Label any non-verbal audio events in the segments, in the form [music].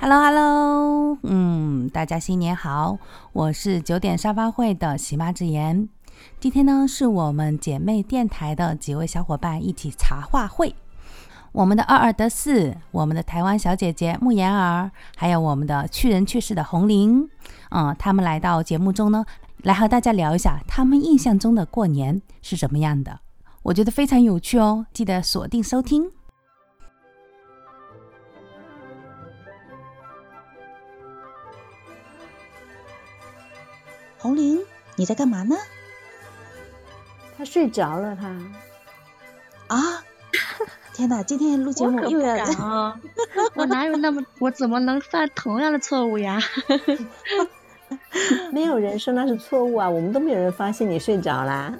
Hello，Hello，嗯，大家新年好，我是九点沙发会的喜妈之言。今天呢，是我们姐妹电台的几位小伙伴一起茶话会。我们的二二得四，我们的台湾小姐姐慕言儿，还有我们的去人去世的红玲，嗯，他们来到节目中呢，来和大家聊一下他们印象中的过年是什么样的。我觉得非常有趣哦，记得锁定收听。红玲，你在干嘛呢？他睡着了，他。啊！[laughs] 天哪，今天录节目又要啊！[laughs] 我哪有那么，我怎么能犯同样的错误呀？[laughs] 没有人说那是错误啊，我们都没有人发现你睡着啦。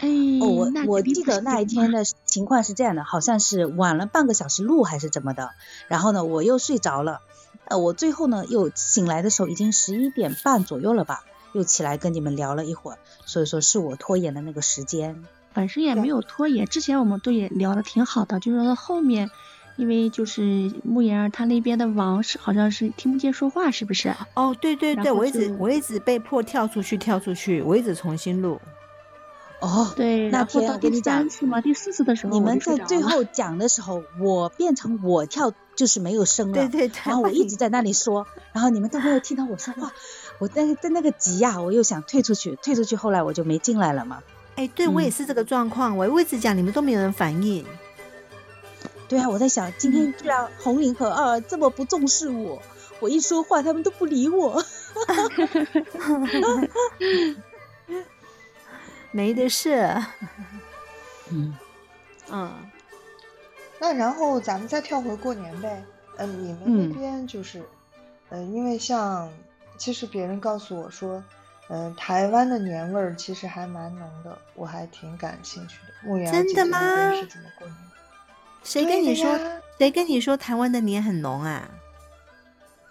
哎，哦，我我记得那一天的情况是这样的，好像是晚了半个小时录还是怎么的，然后呢我又睡着了。呃，我最后呢又醒来的时候已经十一点半左右了吧，又起来跟你们聊了一会儿，所以说是我拖延的那个时间。本身也没有拖延，之前我们都也聊的挺好的，就是说后面，因为就是慕言儿他那边的网是好像是听不见说话，是不是？哦，对对对，我一直我一直被迫跳出去跳出去，我一直重新录。哦，对，那天我跟你讲，第三次吗？第四次的时候，你们在最后讲的时候，我变成我跳，就是没有声了。对对对。然后我一直在那里说，然后你们都没有听到我说话。[laughs] 我在在那个急呀，我又想退出去，退出去，后来我就没进来了嘛。哎，对我也是这个状况，我一直讲，你们都没有人反应。对啊，我在想，今天居然红玲和二这么不重视我，我一说话他们都不理我。[laughs] [laughs] 没得事，嗯嗯，那然后咱们再跳回过年呗。嗯，你们那边就是，嗯，因为像其实别人告诉我说，嗯，台湾的年味儿其实还蛮浓的，我还挺感兴趣的。牧羊真的吗？是怎么过年？谁跟你说？谁跟你说台湾的年很浓啊？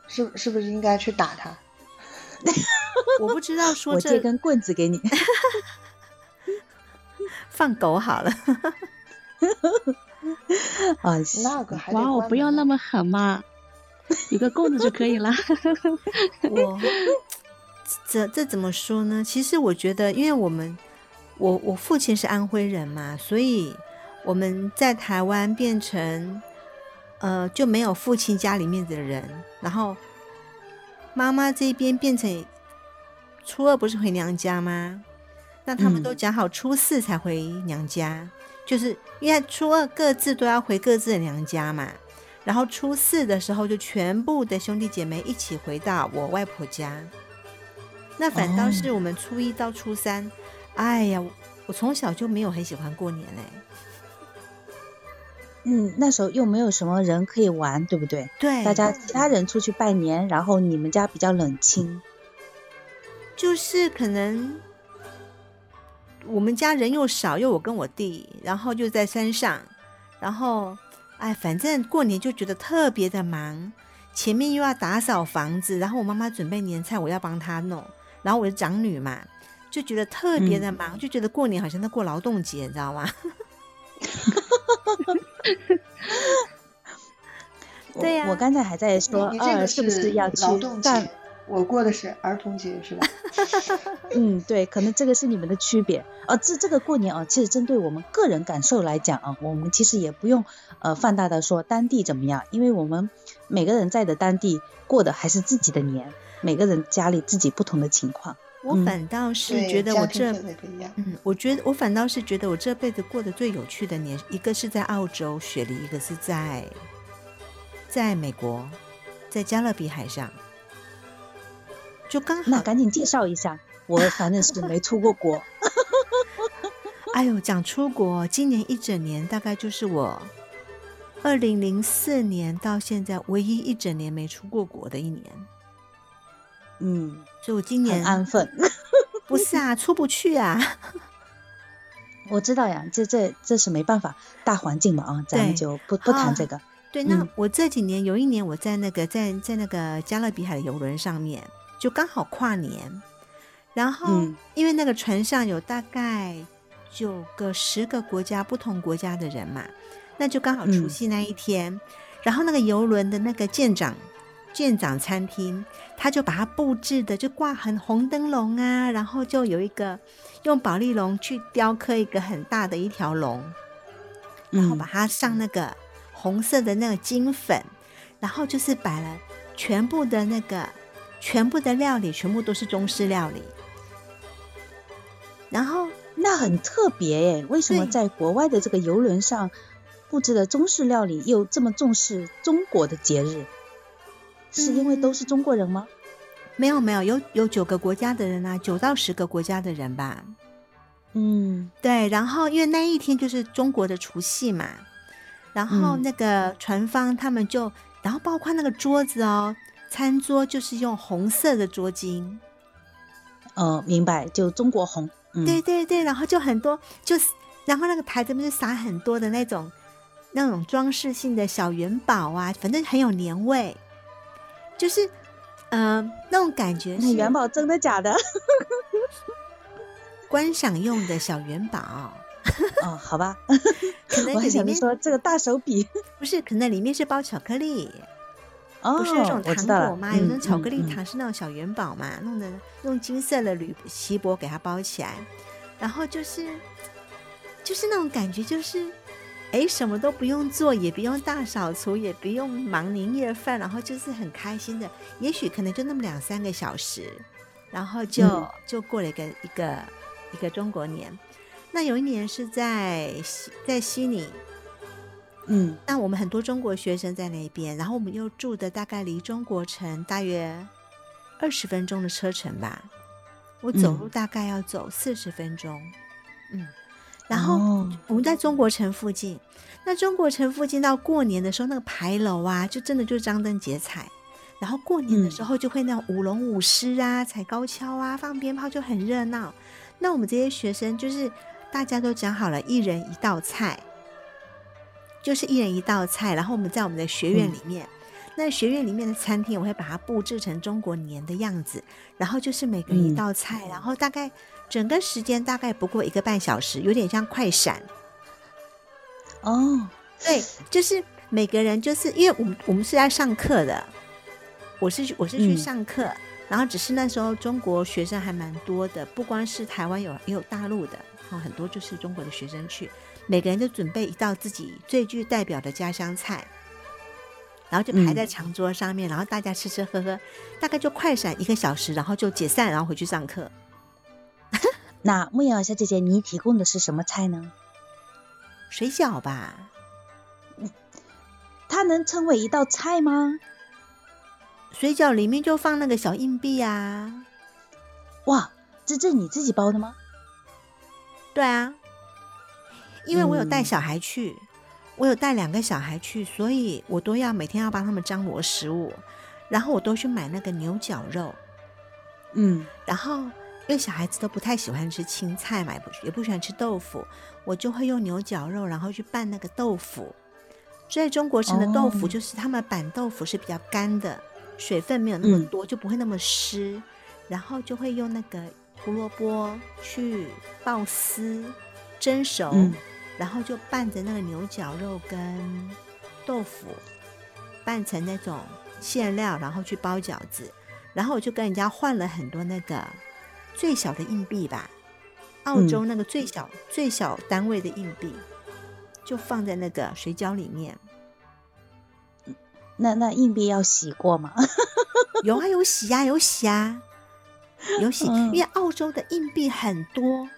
是是不是应该去打他？[laughs] 我不知道说这，我借根棍子给你。[laughs] 放狗好了，[laughs] 啊，[laughs] 那个还哇，我不要那么狠嘛，[laughs] 有个棍子就可以了。我这这怎么说呢？其实我觉得，因为我们我我父亲是安徽人嘛，所以我们在台湾变成呃就没有父亲家里面的人，然后妈妈这边变成初二不是回娘家吗？那他们都讲好初四才回娘家，就是因为初二各自都要回各自的娘家嘛。然后初四的时候就全部的兄弟姐妹一起回到我外婆家。那反倒是我们初一到初三，哎呀，我从小就没有很喜欢过年哎。嗯，那时候又没有什么人可以玩，对不对？对，大家其他人出去拜年，然后你们家比较冷清，就是可能。我们家人又少，又我跟我弟，然后就在山上，然后，哎，反正过年就觉得特别的忙，前面又要打扫房子，然后我妈妈准备年菜，我要帮她弄，然后我是长女嘛，就觉得特别的忙，就觉得过年好像在过劳动节，你知道吗？[laughs] [laughs] 对呀，我刚才还在说，二是不是要去干？我过的是儿童节是吧？[laughs] [laughs] 嗯，对，可能这个是你们的区别。呃，这这个过年啊，其实针对我们个人感受来讲啊，我们其实也不用呃放大的说当地怎么样，因为我们每个人在的当地过的还是自己的年，每个人家里自己不同的情况。我反倒是觉得我这，嗯，我觉得我反倒是觉得我这辈子过得最有趣的年，一个是在澳洲雪梨，一个是在在美国，在加勒比海上。就刚好，那赶紧介绍一下。[laughs] 我反正是没出过国。[laughs] 哎呦，讲出国，今年一整年大概就是我二零零四年到现在唯一一整年没出过国的一年。嗯，所以我今年安分。[laughs] 不是啊，出不去啊。我知道呀，这这这是没办法，大环境嘛啊，咱们就不不谈这个。对，那我这几年有一年我在那个在在那个加勒比海的游轮上面。就刚好跨年，然后因为那个船上有大概九个、十个国家不同国家的人嘛，那就刚好除夕那一天，然后那个游轮的那个舰长舰长餐厅，他就把它布置的就挂很红灯笼啊，然后就有一个用宝丽龙去雕刻一个很大的一条龙，然后把它上那个红色的那个金粉，然后就是摆了全部的那个全部的料理，全部都是中式料理，然后。那很特别诶，为什么在国外的这个游轮上布置的中式料理又这么重视中国的节日？是因为都是中国人吗？没有没有，有有九个国家的人啊，九到十个国家的人吧。嗯，对。然后因为那一天就是中国的除夕嘛，然后那个船方他们就，然后包括那个桌子哦，餐桌就是用红色的桌巾。呃，明白，就中国红。对对对，然后就很多，就是然后那个台子不是撒很多的那种那种装饰性的小元宝啊，反正很有年味，就是嗯那种感觉。那元宝真的假的？[laughs] 观赏用的小元宝。哦，好吧。[laughs] 我还想着说这个大手笔，不是，可能里面是包巧克力。不是那种糖果吗？有那种巧克力糖是那种小元宝嘛，弄的用金色的铝锡箔给它包起来，然后就是就是那种感觉，就是哎，什么都不用做，也不用大扫除，也不用忙年夜饭，然后就是很开心的。也许可能就那么两三个小时，然后就就过了一个一个一个中国年。那有一年是在在悉尼。嗯，那我们很多中国学生在那边，然后我们又住的大概离中国城大约二十分钟的车程吧，我走路大概要走四十分钟。嗯，然后我们在中国城附近，那中国城附近到过年的时候，那个牌楼啊，就真的就是张灯结彩，然后过年的时候就会那种舞龙舞狮啊，踩高跷啊，放鞭炮就很热闹。那我们这些学生就是大家都讲好了，一人一道菜。就是一人一道菜，然后我们在我们的学院里面，那学院里面的餐厅，我会把它布置成中国年的样子，然后就是每个人一道菜，然后大概整个时间大概不过一个半小时，有点像快闪。哦，对，就是每个人就是因为我们我们是在上课的，我是我是去上课，然后只是那时候中国学生还蛮多的，不光是台湾有也有大陆的，然后，很多就是中国的学生去。每个人都准备一道自己最具代表的家乡菜，然后就排在长桌上面，然后大家吃吃喝喝，大概就快闪一个小时，然后就解散，然后回去上课。[laughs] 那木瑶小姐姐，你提供的是什么菜呢？水饺吧？它能称为一道菜吗？水饺里面就放那个小硬币啊！哇，这这你自己包的吗？对啊。因为我有带小孩去，我有带两个小孩去，所以我都要每天要帮他们张罗食物，然后我都去买那个牛角肉，嗯，然后因为小孩子都不太喜欢吃青菜嘛，也不也不喜欢吃豆腐，我就会用牛角肉，然后去拌那个豆腐。所以中国城的豆腐就是他们板豆腐是比较干的，水分没有那么多，就不会那么湿，然后就会用那个胡萝卜去爆丝蒸熟。然后就拌着那个牛角肉跟豆腐，拌成那种馅料，然后去包饺子。然后我就跟人家换了很多那个最小的硬币吧，澳洲那个最小最小单位的硬币，就放在那个水饺里面。那那硬币要洗过吗？[laughs] 有啊，有洗啊，有洗啊，有洗。因为澳洲的硬币很多。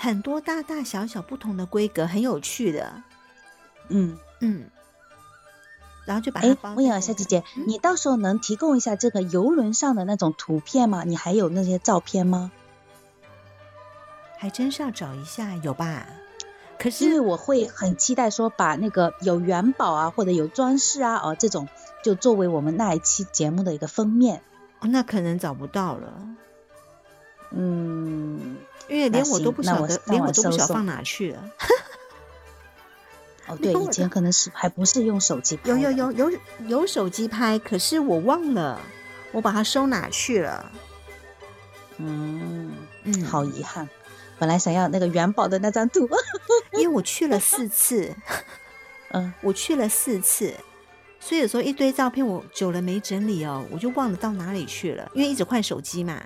很多大大小小不同的规格，很有趣的。嗯嗯，然后就把它。哎，温雅小姐姐，你到时候能提供一下这个游轮上的那种图片吗？你还有那些照片吗？还真是要找一下，有吧？可是因为我会很期待说，把那个有元宝啊，或者有装饰啊，哦这种，就作为我们那一期节目的一个封面。哦，那可能找不到了。嗯。因为连我都不晓得，连我都不晓得放哪去了。哦，[laughs] 对，以前可能是还不是用手机拍。有有有有有手机拍，可是我忘了，我把它收哪去了？嗯嗯，好遗憾，本来想要那个元宝的那张图，[laughs] 因为我去了四次，[laughs] 嗯，我去了四次，所以有时候一堆照片我久了没整理哦，我就忘了到哪里去了，因为一直换手机嘛。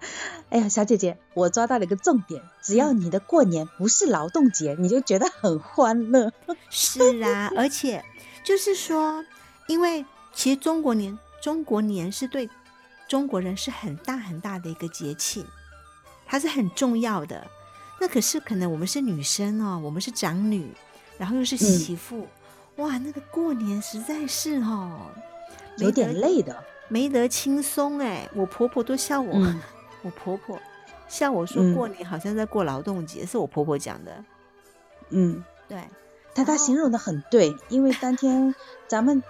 [laughs] 哎呀，小姐姐，我抓到了一个重点，只要你的过年不是劳动节，你就觉得很欢乐。[laughs] 是啊，而且就是说，因为其实中国年中国年是对中国人是很大很大的一个节庆，它是很重要的。那可是可能我们是女生哦，我们是长女，然后又是媳妇，哇，那个过年实在是哦，有点累的，没得轻松哎。我婆婆都笑我。[laughs] 我婆婆像我说过年好像在过劳动节，是我婆婆讲的。嗯，对，她她形容的很对，因为当天 [laughs] 咱们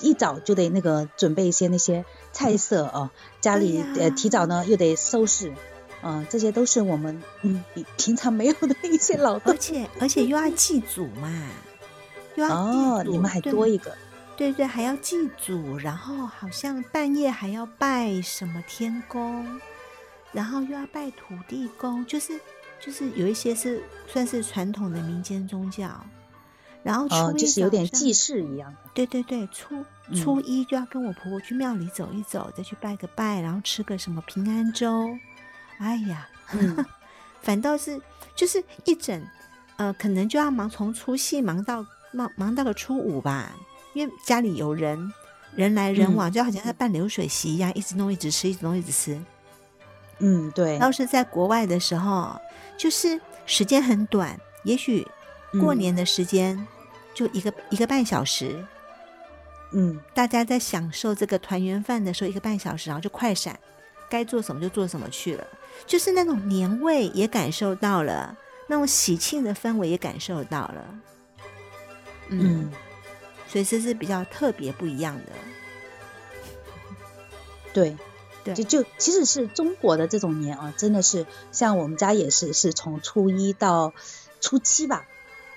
一早就得那个准备一些那些菜色哦，家里呃提早呢又得收拾，嗯，这些都是我们嗯比平常没有的一些劳动，而且而且又要祭祖嘛，又要哦，你们还多一个，对对，还要祭祖，然后好像半夜还要拜什么天公。然后又要拜土地公，就是就是有一些是算是传统的民间宗教，然后初一就是有点祭祀一样。对对对，初初一就要跟我婆婆去庙里走一走，再去拜个拜，然后吃个什么平安粥。哎呀，[laughs] 反倒是就是一整呃，可能就要忙从除夕忙到忙忙到了初五吧，因为家里有人人来人往，就好像在办流水席一样，一直弄一直吃，一直弄一直吃。嗯，对。要是在国外的时候，就是时间很短，也许过年的时间就一个一个半小时。嗯，大家在享受这个团圆饭的时候，一个半小时，然后就快闪，该做什么就做什么去了。就是那种年味也感受到了，那种喜庆的氛围也感受到了。嗯，所以这是比较特别不一样的。[laughs] 对。就就其实是中国的这种年啊，真的是像我们家也是，是从初一到初七吧，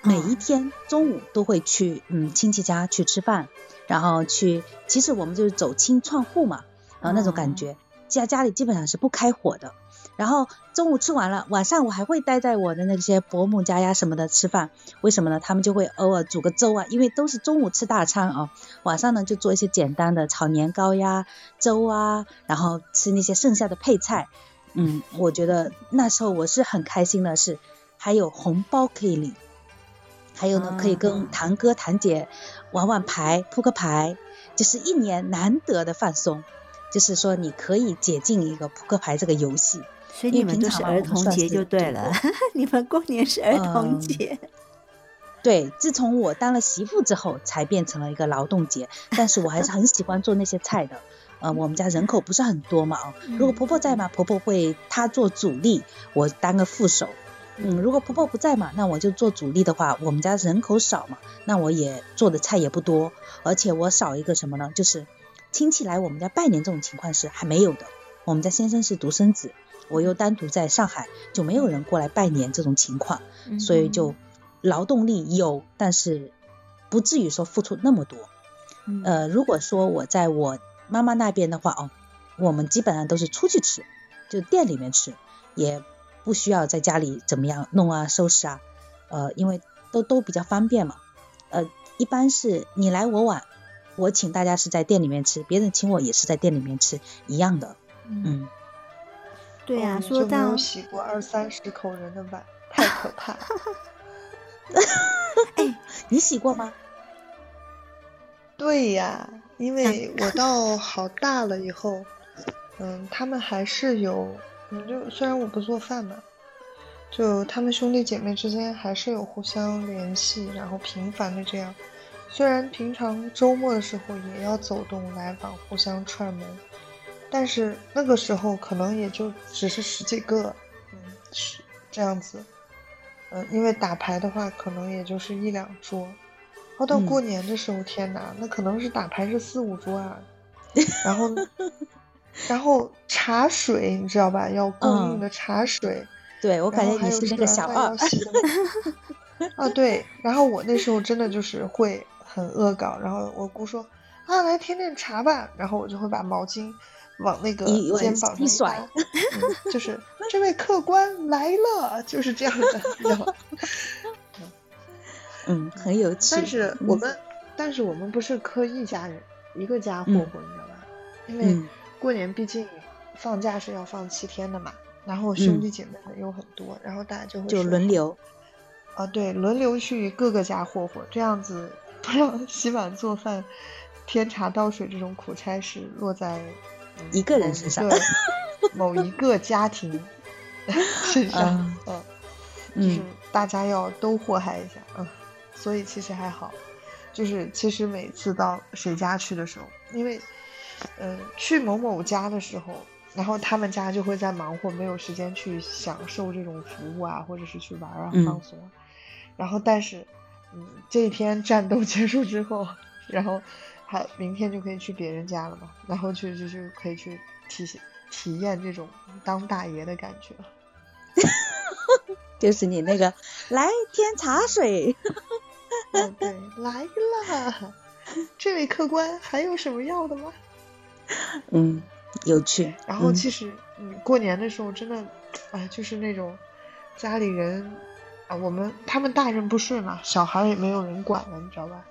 每一天中午都会去嗯亲戚家去吃饭，然后去，其实我们就是走亲串户嘛，然后那种感觉，家家里基本上是不开火的。然后中午吃完了，晚上我还会待在我的那些伯母家呀什么的吃饭。为什么呢？他们就会偶尔煮个粥啊，因为都是中午吃大餐啊，晚上呢就做一些简单的炒年糕呀、粥啊，然后吃那些剩下的配菜。嗯，我觉得那时候我是很开心的，是还有红包可以领，还有呢可以跟堂哥堂姐玩玩牌、扑克牌，就是一年难得的放松，就是说你可以解禁一个扑克牌这个游戏。所以你们都是儿童节就对了，[laughs] 你们过年是儿童节。对，自从我当了媳妇之后，才变成了一个劳动节。但是我还是很喜欢做那些菜的。呃，我们家人口不是很多嘛，啊，如果婆婆在嘛，婆婆会她做主力，我当个副手。嗯，如果婆婆不在嘛，那我就做主力的话，我们家人口少嘛，那我也做的菜也不多，而且我少一个什么呢？就是亲戚来我们家拜年这种情况是还没有的。我们家先生是独生子。我又单独在上海，就没有人过来拜年这种情况，所以就劳动力有，但是不至于说付出那么多。呃，如果说我在我妈妈那边的话哦，我们基本上都是出去吃，就店里面吃，也不需要在家里怎么样弄啊收拾啊，呃，因为都都比较方便嘛。呃，一般是你来我往，我请大家是在店里面吃，别人请我也是在店里面吃，一样的，嗯。对呀，说到洗过二三十口人的碗，太可怕。[laughs] 哎，[laughs] 你洗过吗？对呀，因为我到好大了以后，嗯，他们还是有，嗯，就虽然我不做饭嘛，就他们兄弟姐妹之间还是有互相联系，然后频繁的这样，虽然平常周末的时候也要走动来往，互相串门。但是那个时候可能也就只是十几个，嗯，是这样子，嗯，因为打牌的话可能也就是一两桌，然后到过年的时候，天哪，那可能是打牌是四五桌啊，[laughs] 然后，然后茶水你知道吧？要供应的茶水，对我感觉你是那个小二，[laughs] 啊对，然后我那时候真的就是会很恶搞，然后我姑说啊来添点茶吧，然后我就会把毛巾。往那个肩膀上一甩，就是这位客官来了，就是这样的，嗯，很有趣。但是我们，但是我们不是磕一家人一个家霍霍，你知道吧？因为过年毕竟放假是要放七天的嘛，然后兄弟姐妹们又很多，然后大家就会就轮流。啊，对，轮流去各个家霍霍，这样子 [laughs] 不让洗碗做饭、添茶倒水这种苦差事落在一个人身上，某一个家庭 [laughs] 身上，嗯，就是大家要都祸害一下，嗯，所以其实还好，就是其实每次到谁家去的时候，因为，嗯，去某某家的时候，然后他们家就会在忙活，没有时间去享受这种服务啊，或者是去玩啊、放松。然后，但是，嗯，这一天战斗结束之后，然后还明天就可以去别人家了嘛，然后去就是可以去体体验这种当大爷的感觉，[laughs] 就是你那个来添茶水，[laughs] 嗯，对，来了，这位客官还有什么要的吗？嗯，有趣。然后其实，嗯，过年的时候真的，哎，就是那种家里人。啊，我们他们大人不睡嘛，小孩也没有人管了，你知道吧？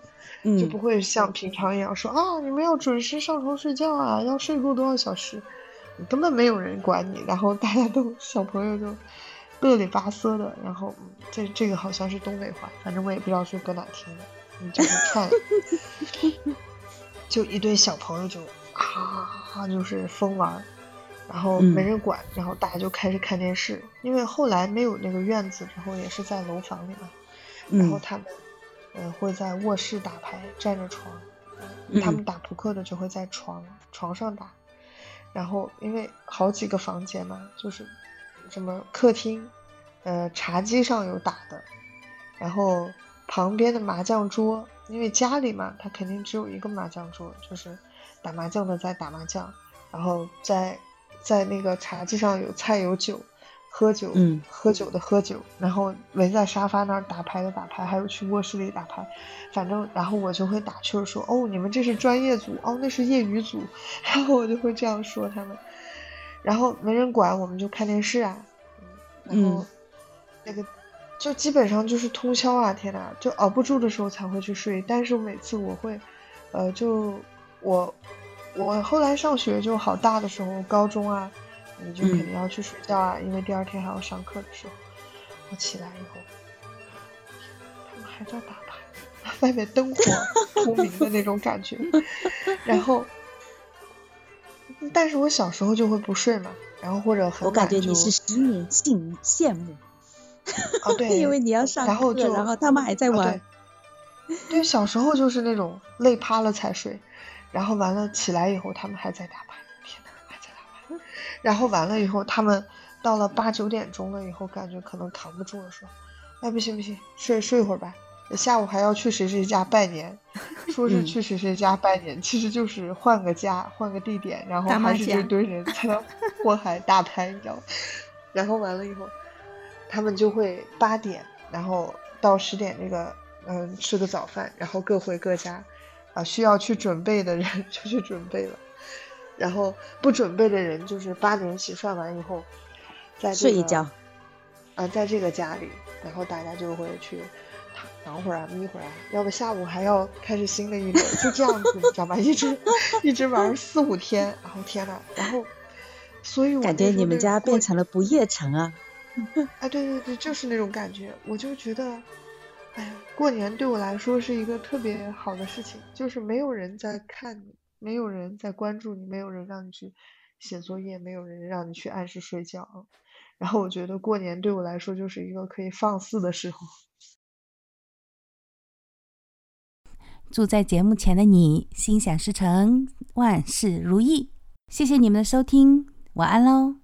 嗯，就不会像平常一样说啊，你们要准时上床睡觉啊，要睡够多少小时，根本没有人管你。然后大家都小朋友就乐里巴嗦的，然后这这个好像是东北话，反正我也不知道是搁哪听的。你就是看，[laughs] 就一堆小朋友就啊，就是疯玩。然后没人管，然后大家就开始看电视。因为后来没有那个院子之后，也是在楼房里嘛。然后他们，呃，会在卧室打牌，占着床。他们打扑克的就会在床床上打。然后因为好几个房间嘛，就是什么客厅，呃，茶几上有打的，然后旁边的麻将桌，因为家里嘛，他肯定只有一个麻将桌，就是打麻将的在打麻将，然后在。在那个茶几上有菜有酒，喝酒，嗯，喝酒的喝酒，然后围在沙发那儿打牌的打牌，还有去卧室里打牌，反正然后我就会打趣说，哦，你们这是专业组，哦，那是业余组，[laughs] 然后我就会这样说他们，然后没人管，我们就看电视啊，然后那个就基本上就是通宵啊，天呐，就熬不住的时候才会去睡，但是每次我会，呃，就我。我后来上学就好大的时候，高中啊，你就肯定要去睡觉啊，因为第二天还要上课的时候，我起来以后，他们还在打牌，外面灯火通明的那种感觉，[laughs] 然后，但是我小时候就会不睡嘛，然后或者很我感觉你是十年羡羡慕，啊对，[laughs] 因为你要上课，然后他们还在玩，对，小时候就是那种累趴了才睡。然后完了起来以后，他们还在打牌，天呐，还在打牌。然后完了以后，他们到了八九点钟了以后，感觉可能扛不住了，说：“哎，不行不行，睡睡会儿吧。下午还要去谁谁家拜年，[laughs] 说是去谁谁家拜年，其实就是换个家，换个地点，然后还是这堆人才能祸害打牌，你知道吗？然后完了以后，他们就会八点，然后到十点那个，嗯，吃个早饭，然后各回各家。”啊，需要去准备的人 [laughs] 就去准备了，然后不准备的人就是八点洗涮完以后，在睡一觉，啊，在这个家里，然后大家就会去躺会儿啊，眯会儿啊，要不下午还要开始新的一轮，就这样子，你知道吧？一直 [laughs] 一直玩四五天，然后天呐，然后，所以我感觉你们家变成了不夜城啊！啊，对对对，就是那种感觉，我就觉得。哎呀，过年对我来说是一个特别好的事情，就是没有人在看你，没有人在关注你，没有人让你去写作业，没有人让你去按时睡觉。然后我觉得过年对我来说就是一个可以放肆的时候。祝在节目前的你心想事成，万事如意。谢谢你们的收听，晚安喽。